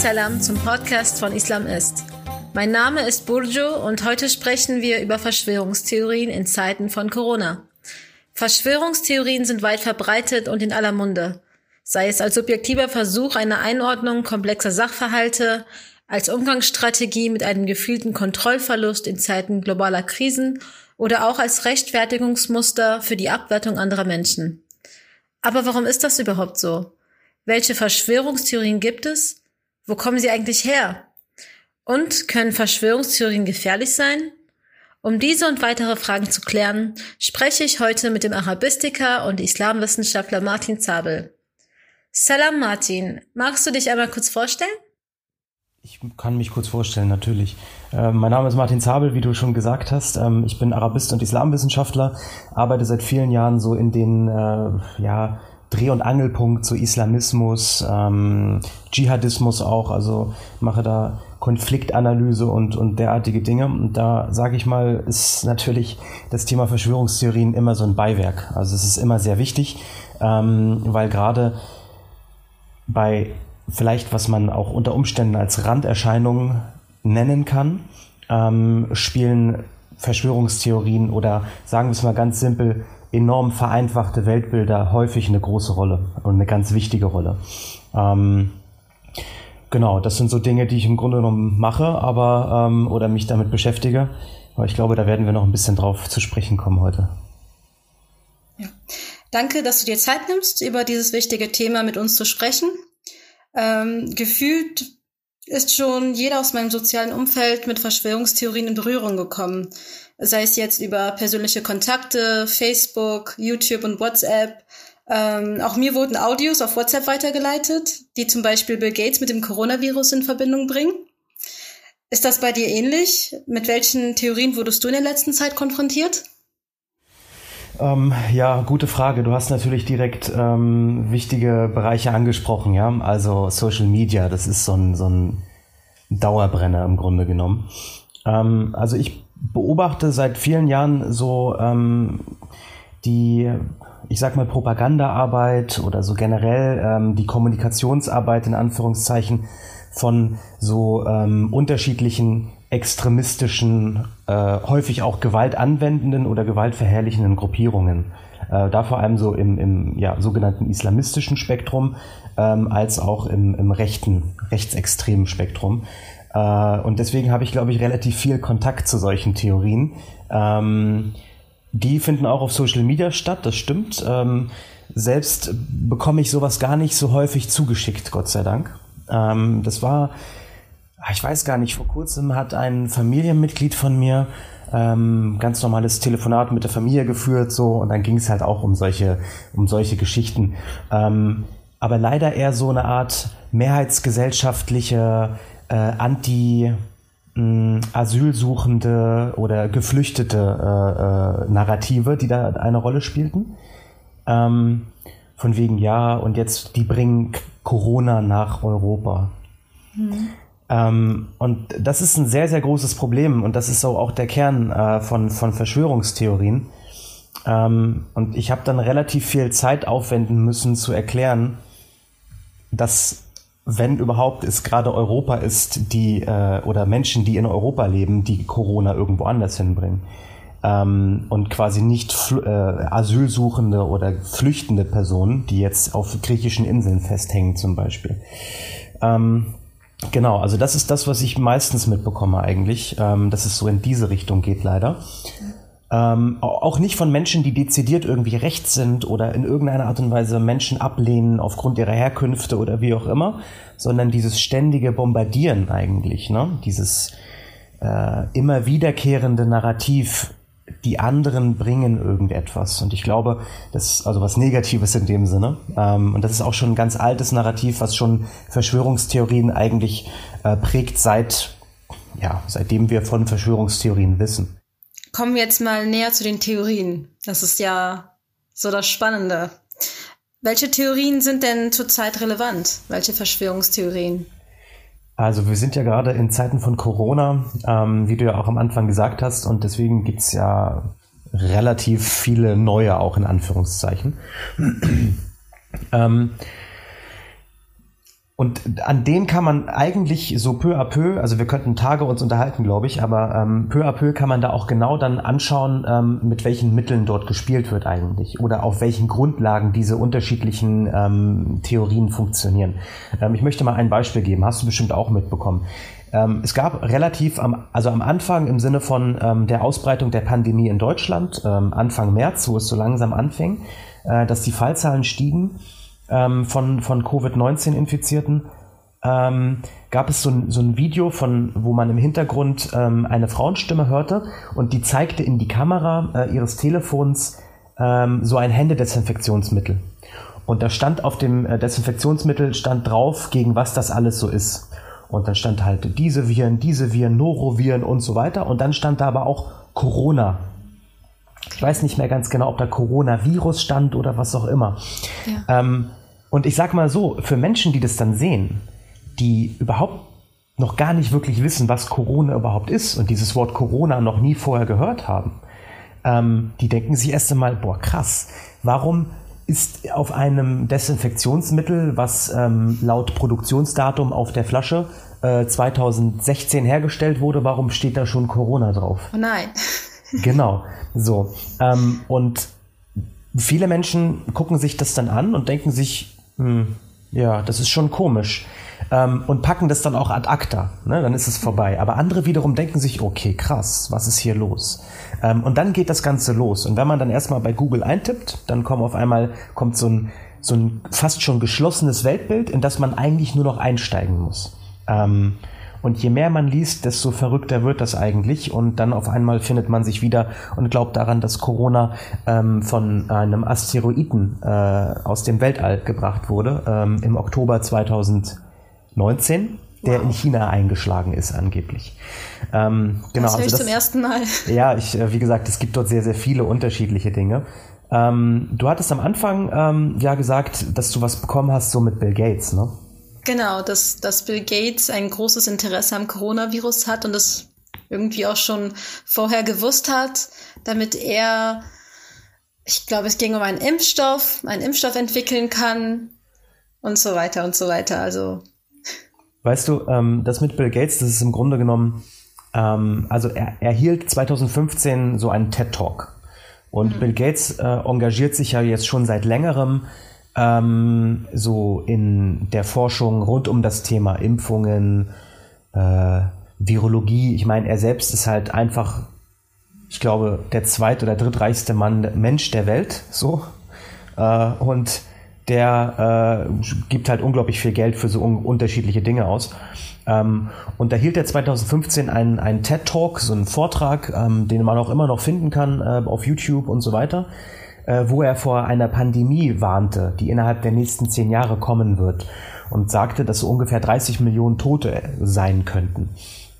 Salam zum Podcast von Islam ist. Mein Name ist Burju und heute sprechen wir über Verschwörungstheorien in Zeiten von Corona. Verschwörungstheorien sind weit verbreitet und in aller Munde. Sei es als subjektiver Versuch einer Einordnung komplexer Sachverhalte, als Umgangsstrategie mit einem gefühlten Kontrollverlust in Zeiten globaler Krisen oder auch als Rechtfertigungsmuster für die Abwertung anderer Menschen. Aber warum ist das überhaupt so? Welche Verschwörungstheorien gibt es? Wo kommen sie eigentlich her? Und können Verschwörungstheorien gefährlich sein? Um diese und weitere Fragen zu klären, spreche ich heute mit dem Arabistiker und Islamwissenschaftler Martin Zabel. Salam Martin, magst du dich einmal kurz vorstellen? Ich kann mich kurz vorstellen, natürlich. Äh, mein Name ist Martin Zabel, wie du schon gesagt hast. Ähm, ich bin Arabist und Islamwissenschaftler, arbeite seit vielen Jahren so in den äh, ja, Dreh- und Angelpunkt zu Islamismus, ähm, Dschihadismus auch, also mache da Konfliktanalyse und, und derartige Dinge. Und da sage ich mal, ist natürlich das Thema Verschwörungstheorien immer so ein Beiwerk. Also es ist immer sehr wichtig, ähm, weil gerade bei vielleicht, was man auch unter Umständen als Randerscheinungen nennen kann, ähm, spielen Verschwörungstheorien oder sagen wir es mal ganz simpel, enorm vereinfachte Weltbilder häufig eine große Rolle und eine ganz wichtige Rolle. Ähm, genau, das sind so Dinge, die ich im Grunde genommen mache, aber ähm, oder mich damit beschäftige. Aber ich glaube, da werden wir noch ein bisschen drauf zu sprechen kommen heute. Ja. Danke, dass du dir Zeit nimmst, über dieses wichtige Thema mit uns zu sprechen. Ähm, gefühlt ist schon jeder aus meinem sozialen Umfeld mit Verschwörungstheorien in Berührung gekommen sei es jetzt über persönliche Kontakte, Facebook, YouTube und WhatsApp. Ähm, auch mir wurden Audios auf WhatsApp weitergeleitet, die zum Beispiel Bill Gates mit dem Coronavirus in Verbindung bringen. Ist das bei dir ähnlich? Mit welchen Theorien wurdest du in der letzten Zeit konfrontiert? Ähm, ja, gute Frage. Du hast natürlich direkt ähm, wichtige Bereiche angesprochen, ja. Also Social Media, das ist so ein, so ein Dauerbrenner im Grunde genommen. Ähm, also ich beobachte seit vielen Jahren so ähm, die, ich sag mal, Propagandaarbeit oder so generell ähm, die Kommunikationsarbeit in Anführungszeichen von so ähm, unterschiedlichen extremistischen, äh, häufig auch gewaltanwendenden oder gewaltverherrlichenden Gruppierungen. Äh, da vor allem so im, im ja, sogenannten islamistischen Spektrum ähm, als auch im, im rechten, rechtsextremen Spektrum. Äh, und deswegen habe ich, glaube ich, relativ viel Kontakt zu solchen Theorien. Ähm, die finden auch auf Social Media statt, das stimmt. Ähm, selbst bekomme ich sowas gar nicht so häufig zugeschickt, Gott sei Dank. Ähm, das war, ich weiß gar nicht, vor kurzem hat ein Familienmitglied von mir ganz normales Telefonat mit der Familie geführt, so, und dann ging es halt auch um solche, um solche Geschichten. Aber leider eher so eine Art mehrheitsgesellschaftliche äh, anti mh, Asylsuchende oder geflüchtete äh, äh, Narrative, die da eine Rolle spielten. Ähm, von wegen, ja, und jetzt, die bringen Corona nach Europa. Mhm. Ähm, und das ist ein sehr, sehr großes Problem und das ist so auch der Kern äh, von, von Verschwörungstheorien. Ähm, und ich habe dann relativ viel Zeit aufwenden müssen zu erklären, dass wenn überhaupt es gerade Europa ist, die äh, oder Menschen, die in Europa leben, die Corona irgendwo anders hinbringen. Ähm, und quasi nicht äh, Asylsuchende oder flüchtende Personen, die jetzt auf griechischen Inseln festhängen zum Beispiel. Ähm, genau, also das ist das, was ich meistens mitbekomme eigentlich, ähm, dass es so in diese Richtung geht leider. Ähm, auch nicht von Menschen, die dezidiert irgendwie rechts sind oder in irgendeiner Art und Weise Menschen ablehnen aufgrund ihrer Herkünfte oder wie auch immer, sondern dieses ständige Bombardieren eigentlich, ne? dieses äh, immer wiederkehrende Narrativ, die anderen bringen irgendetwas. Und ich glaube, das ist also was Negatives in dem Sinne. Ähm, und das ist auch schon ein ganz altes Narrativ, was schon Verschwörungstheorien eigentlich äh, prägt seit, ja, seitdem wir von Verschwörungstheorien wissen. Kommen wir jetzt mal näher zu den Theorien. Das ist ja so das Spannende. Welche Theorien sind denn zurzeit relevant? Welche Verschwörungstheorien? Also wir sind ja gerade in Zeiten von Corona, ähm, wie du ja auch am Anfang gesagt hast, und deswegen gibt es ja relativ viele neue auch in Anführungszeichen. ähm, und an denen kann man eigentlich so peu à peu, also wir könnten Tage uns unterhalten, glaube ich, aber ähm, peu à peu kann man da auch genau dann anschauen, ähm, mit welchen Mitteln dort gespielt wird eigentlich oder auf welchen Grundlagen diese unterschiedlichen ähm, Theorien funktionieren. Ähm, ich möchte mal ein Beispiel geben, hast du bestimmt auch mitbekommen. Ähm, es gab relativ am, also am Anfang im Sinne von ähm, der Ausbreitung der Pandemie in Deutschland, Anfang März, wo es so langsam anfing, äh, dass die Fallzahlen stiegen ähm, von, von Covid-19-Infizierten, ähm, gab es so ein, so ein Video, von, wo man im Hintergrund ähm, eine Frauenstimme hörte und die zeigte in die Kamera äh, ihres Telefons ähm, so ein Händedesinfektionsmittel. Und da stand auf dem äh, Desinfektionsmittel stand drauf, gegen was das alles so ist. Und dann stand halt diese Viren, diese Viren, Noroviren und so weiter. Und dann stand da aber auch Corona ich weiß nicht mehr ganz genau, ob da Coronavirus stand oder was auch immer. Ja. Ähm, und ich sag mal so, für Menschen, die das dann sehen, die überhaupt noch gar nicht wirklich wissen, was Corona überhaupt ist und dieses Wort Corona noch nie vorher gehört haben, ähm, die denken sich erst einmal, boah, krass, warum ist auf einem Desinfektionsmittel, was ähm, laut Produktionsdatum auf der Flasche äh, 2016 hergestellt wurde, warum steht da schon Corona drauf? Oh nein. genau, so. Ähm, und viele Menschen gucken sich das dann an und denken sich, hm, ja, das ist schon komisch. Ähm, und packen das dann auch ad acta. Ne? Dann ist es vorbei. Aber andere wiederum denken sich, okay, krass, was ist hier los? Ähm, und dann geht das Ganze los. Und wenn man dann erstmal bei Google eintippt, dann kommt auf einmal kommt so ein, so ein fast schon geschlossenes Weltbild, in das man eigentlich nur noch einsteigen muss. Ähm, und je mehr man liest, desto verrückter wird das eigentlich. Und dann auf einmal findet man sich wieder und glaubt daran, dass Corona ähm, von einem Asteroiden äh, aus dem Weltall gebracht wurde ähm, im Oktober 2019 der wow. in China eingeschlagen ist angeblich. Ähm, genau, das höre ich also das, zum ersten Mal. Ja, ich, äh, wie gesagt, es gibt dort sehr, sehr viele unterschiedliche Dinge. Ähm, du hattest am Anfang ähm, ja gesagt, dass du was bekommen hast so mit Bill Gates, ne? Genau, dass, dass Bill Gates ein großes Interesse am Coronavirus hat und das irgendwie auch schon vorher gewusst hat, damit er, ich glaube, es ging um einen Impfstoff, einen Impfstoff entwickeln kann und so weiter und so weiter. Also. Weißt du, ähm, das mit Bill Gates, das ist im Grunde genommen, ähm, also er, er hielt 2015 so einen TED Talk. Und mhm. Bill Gates äh, engagiert sich ja jetzt schon seit längerem ähm, so in der Forschung rund um das Thema Impfungen, äh, Virologie. Ich meine, er selbst ist halt einfach, ich glaube, der zweit- oder drittreichste Mann, Mensch der Welt, so. Äh, und der äh, gibt halt unglaublich viel Geld für so un unterschiedliche Dinge aus. Ähm, und da hielt er 2015 einen, einen TED-Talk, so einen Vortrag, ähm, den man auch immer noch finden kann äh, auf YouTube und so weiter wo er vor einer Pandemie warnte, die innerhalb der nächsten zehn Jahre kommen wird und sagte, dass so ungefähr 30 Millionen Tote sein könnten.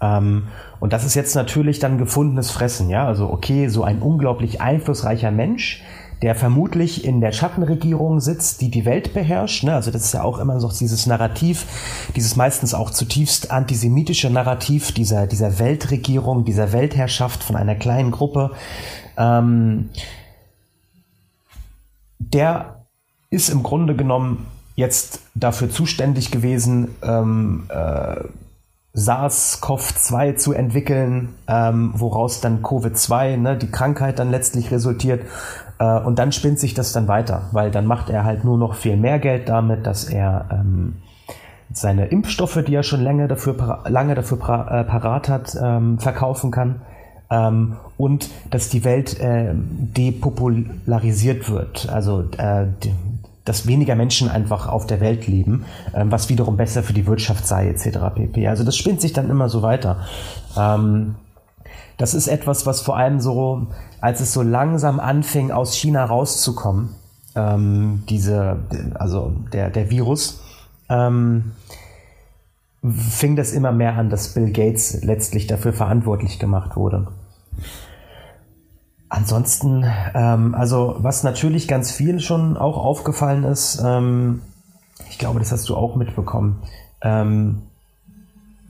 Ähm, und das ist jetzt natürlich dann gefundenes Fressen, ja. Also okay, so ein unglaublich einflussreicher Mensch, der vermutlich in der Schattenregierung sitzt, die die Welt beherrscht. Ne? Also das ist ja auch immer noch dieses Narrativ, dieses meistens auch zutiefst antisemitische Narrativ dieser, dieser Weltregierung, dieser Weltherrschaft von einer kleinen Gruppe. Ähm, der ist im Grunde genommen jetzt dafür zuständig gewesen, ähm, äh, SARS-CoV-2 zu entwickeln, ähm, woraus dann Covid-2, ne, die Krankheit dann letztlich resultiert. Äh, und dann spinnt sich das dann weiter, weil dann macht er halt nur noch viel mehr Geld damit, dass er ähm, seine Impfstoffe, die er schon lange dafür, lange dafür äh, parat hat, ähm, verkaufen kann ähm, und dass die Welt äh, depopularisiert wird. Also äh, dass weniger Menschen einfach auf der Welt leben, äh, was wiederum besser für die Wirtschaft sei, etc. pp. Also das spinnt sich dann immer so weiter. Ähm, das ist etwas, was vor allem so, als es so langsam anfing, aus China rauszukommen, ähm, diese, also der, der Virus, ähm, fing das immer mehr an, dass Bill Gates letztlich dafür verantwortlich gemacht wurde. Ansonsten, ähm, also was natürlich ganz viel schon auch aufgefallen ist, ähm, ich glaube, das hast du auch mitbekommen. Ähm,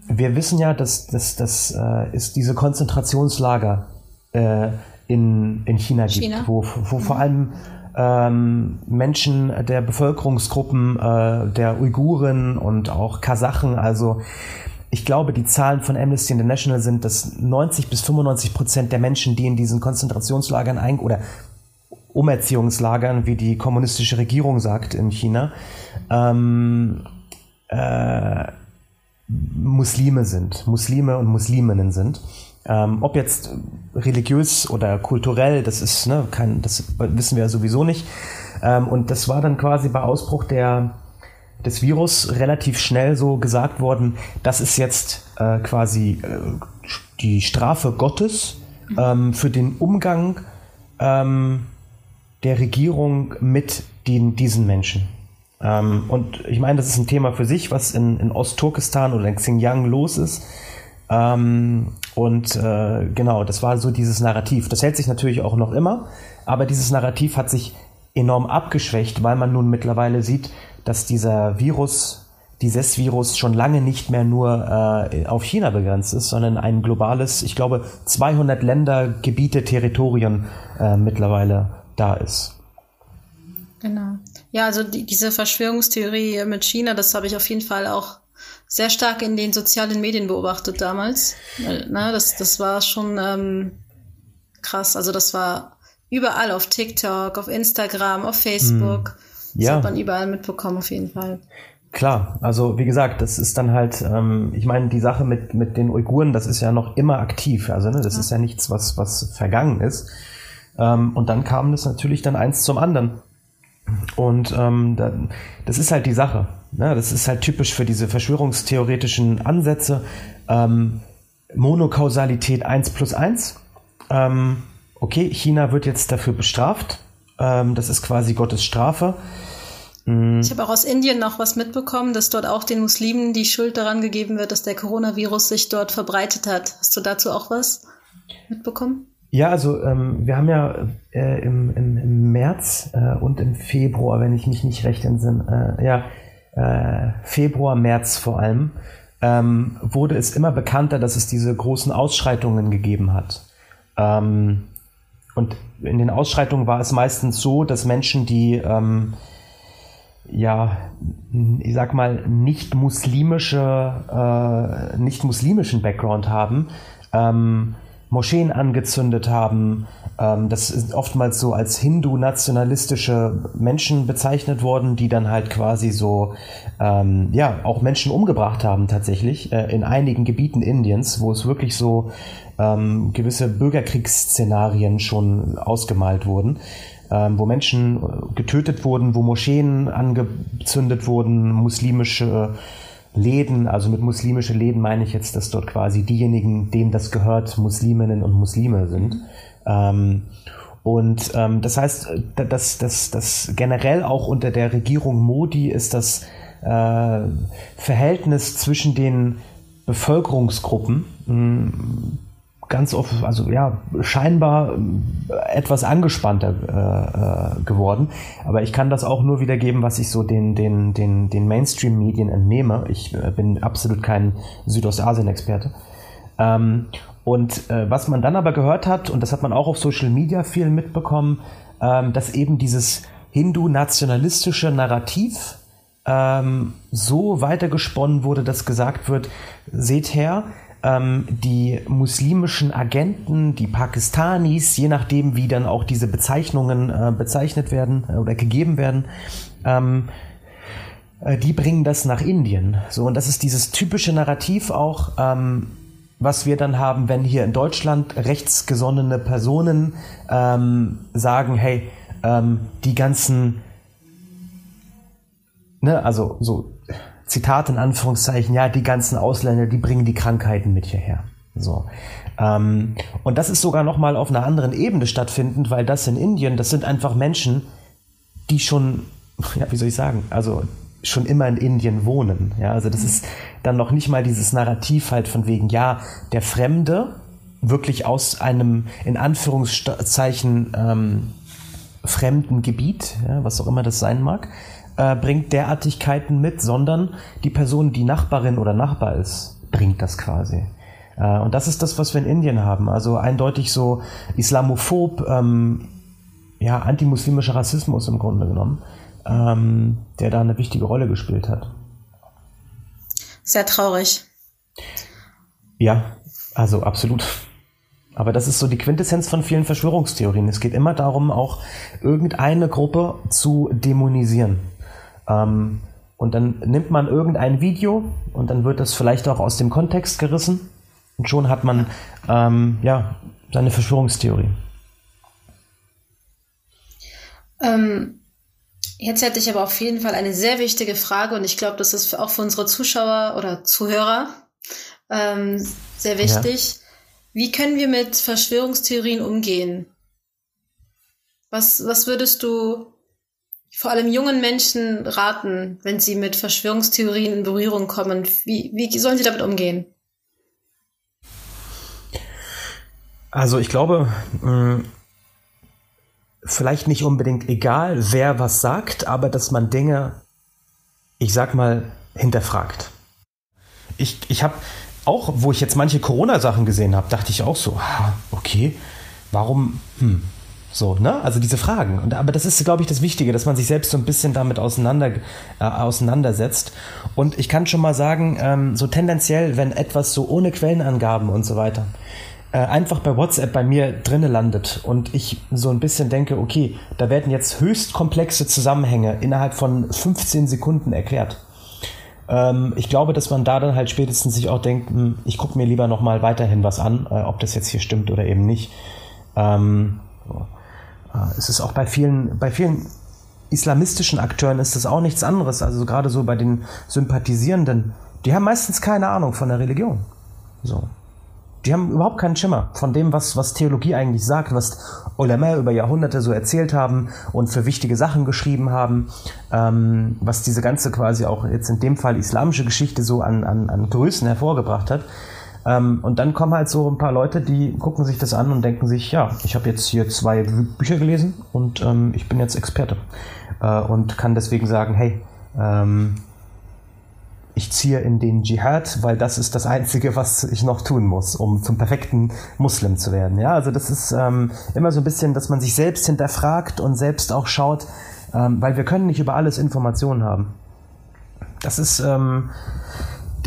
wir wissen ja, dass das dass, äh, es diese Konzentrationslager äh, in, in China, China gibt, wo, wo mhm. vor allem ähm, Menschen der Bevölkerungsgruppen äh, der Uiguren und auch Kasachen. Also ich glaube, die Zahlen von Amnesty International sind, dass 90 bis 95 Prozent der Menschen, die in diesen Konzentrationslagern ein oder Umerziehungslagern, wie die kommunistische Regierung sagt in China, ähm, äh, Muslime sind, Muslime und Musliminnen sind. Ähm, ob jetzt religiös oder kulturell, das ist, ne, kein, das wissen wir ja sowieso nicht. Ähm, und das war dann quasi bei Ausbruch der, des Virus relativ schnell so gesagt worden, das ist jetzt äh, quasi äh, die Strafe Gottes ähm, für den Umgang ähm, der Regierung mit den, diesen Menschen. Ähm, und ich meine, das ist ein Thema für sich, was in, in Ostturkestan oder in Xinjiang los ist. Ähm, und äh, genau, das war so dieses Narrativ. Das hält sich natürlich auch noch immer, aber dieses Narrativ hat sich enorm abgeschwächt, weil man nun mittlerweile sieht, dass dieser Virus, dieses Virus schon lange nicht mehr nur äh, auf China begrenzt ist, sondern ein globales, ich glaube, 200 Länder, Gebiete, Territorien äh, mittlerweile da ist. Genau. Ja, also die, diese Verschwörungstheorie mit China, das habe ich auf jeden Fall auch sehr stark in den sozialen Medien beobachtet damals. Na, das, das war schon ähm, krass. Also das war überall auf TikTok, auf Instagram, auf Facebook. Hm. Ja. Das hat man überall mitbekommen, auf jeden Fall. Klar, also wie gesagt, das ist dann halt, ähm, ich meine, die Sache mit, mit den Uiguren, das ist ja noch immer aktiv. Also ne, das ja. ist ja nichts, was, was vergangen ist. Ähm, und dann kam das natürlich dann eins zum anderen. Und ähm, das ist halt die Sache. Ne? Das ist halt typisch für diese verschwörungstheoretischen Ansätze. Ähm, Monokausalität 1 plus 1. Ähm, okay, China wird jetzt dafür bestraft. Ähm, das ist quasi Gottes Strafe. Mhm. Ich habe auch aus Indien noch was mitbekommen, dass dort auch den Muslimen die Schuld daran gegeben wird, dass der Coronavirus sich dort verbreitet hat. Hast du dazu auch was mitbekommen? Ja, also ähm, wir haben ja äh, im, im, März äh, und im Februar, wenn ich mich nicht recht entsinne, äh, ja, äh, Februar, März vor allem, ähm, wurde es immer bekannter, dass es diese großen Ausschreitungen gegeben hat. Ähm, und in den Ausschreitungen war es meistens so, dass Menschen, die ähm, ja, ich sag mal, nicht muslimische, äh, nicht muslimischen Background haben, ähm, Moscheen angezündet haben. Ähm, das ist oftmals so als hindu-nationalistische Menschen bezeichnet worden, die dann halt quasi so, ähm, ja, auch Menschen umgebracht haben tatsächlich äh, in einigen Gebieten Indiens, wo es wirklich so ähm, gewisse Bürgerkriegsszenarien schon ausgemalt wurden. Ähm, wo Menschen äh, getötet wurden, wo Moscheen angezündet wurden, muslimische Läden, also mit muslimische Läden meine ich jetzt, dass dort quasi diejenigen, denen das gehört, Musliminnen und Muslime sind. Ähm, und ähm, das heißt, dass das, das generell auch unter der Regierung Modi ist das äh, Verhältnis zwischen den Bevölkerungsgruppen mh, ganz oft, also ja, scheinbar äh, etwas angespannter äh, äh, geworden. Aber ich kann das auch nur wiedergeben, was ich so den, den, den, den Mainstream-Medien entnehme. Ich äh, bin absolut kein Südostasien-Experte. Ähm, und äh, was man dann aber gehört hat, und das hat man auch auf Social Media viel mitbekommen, ähm, dass eben dieses hindu-nationalistische Narrativ ähm, so weitergesponnen wurde, dass gesagt wird, seht her, ähm, die muslimischen Agenten, die Pakistanis, je nachdem, wie dann auch diese Bezeichnungen äh, bezeichnet werden äh, oder gegeben werden, ähm, äh, die bringen das nach Indien. So, und das ist dieses typische Narrativ auch, ähm, was wir dann haben, wenn hier in Deutschland rechtsgesonnene Personen ähm, sagen, hey, ähm, die ganzen, ne, also so Zitat in Anführungszeichen, ja, die ganzen Ausländer, die bringen die Krankheiten mit hierher. So. Ähm, und das ist sogar nochmal auf einer anderen Ebene stattfindend, weil das in Indien, das sind einfach Menschen, die schon, ja, wie soll ich sagen, also schon immer in Indien wohnen. Ja, also das ist dann noch nicht mal dieses Narrativ halt von wegen, ja, der Fremde wirklich aus einem, in Anführungszeichen, ähm, fremden Gebiet, ja, was auch immer das sein mag, äh, bringt Derartigkeiten mit, sondern die Person, die Nachbarin oder Nachbar ist, bringt das quasi. Äh, und das ist das, was wir in Indien haben. Also eindeutig so islamophob, ähm, ja, antimuslimischer Rassismus im Grunde genommen, ähm, der da eine wichtige Rolle gespielt hat. Sehr traurig. Ja, also absolut. Aber das ist so die Quintessenz von vielen Verschwörungstheorien. Es geht immer darum, auch irgendeine Gruppe zu dämonisieren. Ähm, und dann nimmt man irgendein Video und dann wird das vielleicht auch aus dem Kontext gerissen und schon hat man ähm, ja seine Verschwörungstheorie. Ähm, jetzt hätte ich aber auf jeden Fall eine sehr wichtige Frage und ich glaube, das ist auch für unsere Zuschauer oder Zuhörer ähm, sehr wichtig. Ja. Wie können wir mit Verschwörungstheorien umgehen? Was, was würdest du vor allem jungen Menschen raten, wenn sie mit Verschwörungstheorien in Berührung kommen? Wie, wie sollen sie damit umgehen? Also ich glaube, vielleicht nicht unbedingt egal, wer was sagt, aber dass man Dinge, ich sag mal, hinterfragt. Ich, ich habe auch, wo ich jetzt manche Corona-Sachen gesehen habe, dachte ich auch so, okay, warum, hm, so, ne? Also diese Fragen. Und, aber das ist, glaube ich, das Wichtige, dass man sich selbst so ein bisschen damit auseinander, äh, auseinandersetzt. Und ich kann schon mal sagen, ähm, so tendenziell, wenn etwas so ohne Quellenangaben und so weiter äh, einfach bei WhatsApp bei mir drinne landet und ich so ein bisschen denke, okay, da werden jetzt höchst komplexe Zusammenhänge innerhalb von 15 Sekunden erklärt ähm, ich glaube, dass man da dann halt spätestens sich auch denkt, hm, ich gucke mir lieber nochmal weiterhin was an, äh, ob das jetzt hier stimmt oder eben nicht. Ähm, äh, es ist auch bei vielen, bei vielen islamistischen Akteuren ist das auch nichts anderes. Also gerade so bei den Sympathisierenden, die haben meistens keine Ahnung von der Religion. So die haben überhaupt keinen Schimmer von dem, was, was Theologie eigentlich sagt, was Ulema über Jahrhunderte so erzählt haben und für wichtige Sachen geschrieben haben, ähm, was diese ganze quasi auch jetzt in dem Fall islamische Geschichte so an, an, an Größen hervorgebracht hat. Ähm, und dann kommen halt so ein paar Leute, die gucken sich das an und denken sich, ja, ich habe jetzt hier zwei Bücher gelesen und ähm, ich bin jetzt Experte äh, und kann deswegen sagen, hey, ähm, ich ziehe in den Dschihad, weil das ist das Einzige, was ich noch tun muss, um zum perfekten Muslim zu werden. Ja, also das ist ähm, immer so ein bisschen, dass man sich selbst hinterfragt und selbst auch schaut, ähm, weil wir können nicht über alles Informationen haben. Das ist ähm,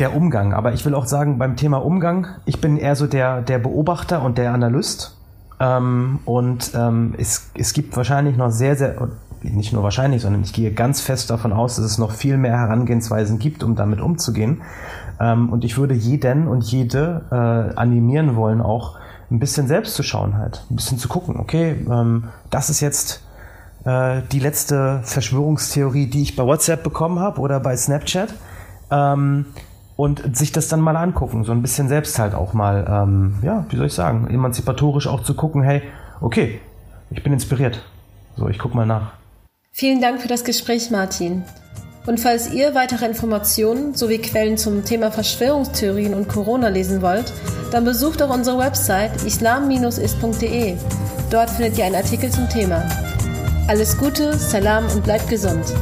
der Umgang. Aber ich will auch sagen, beim Thema Umgang, ich bin eher so der, der Beobachter und der Analyst. Ähm, und ähm, es, es gibt wahrscheinlich noch sehr, sehr, nicht nur wahrscheinlich, sondern ich gehe ganz fest davon aus, dass es noch viel mehr Herangehensweisen gibt, um damit umzugehen. Ähm, und ich würde jeden und jede äh, animieren wollen, auch ein bisschen selbst zu schauen halt, ein bisschen zu gucken, okay, ähm, das ist jetzt äh, die letzte Verschwörungstheorie, die ich bei WhatsApp bekommen habe oder bei Snapchat. Ähm, und sich das dann mal angucken, so ein bisschen selbst halt auch mal, ähm, ja, wie soll ich sagen, emanzipatorisch auch zu gucken, hey, okay, ich bin inspiriert. So, ich guck mal nach. Vielen Dank für das Gespräch, Martin. Und falls ihr weitere Informationen sowie Quellen zum Thema Verschwörungstheorien und Corona lesen wollt, dann besucht auch unsere Website islam-ist.de. Dort findet ihr einen Artikel zum Thema. Alles Gute, Salam und bleibt gesund.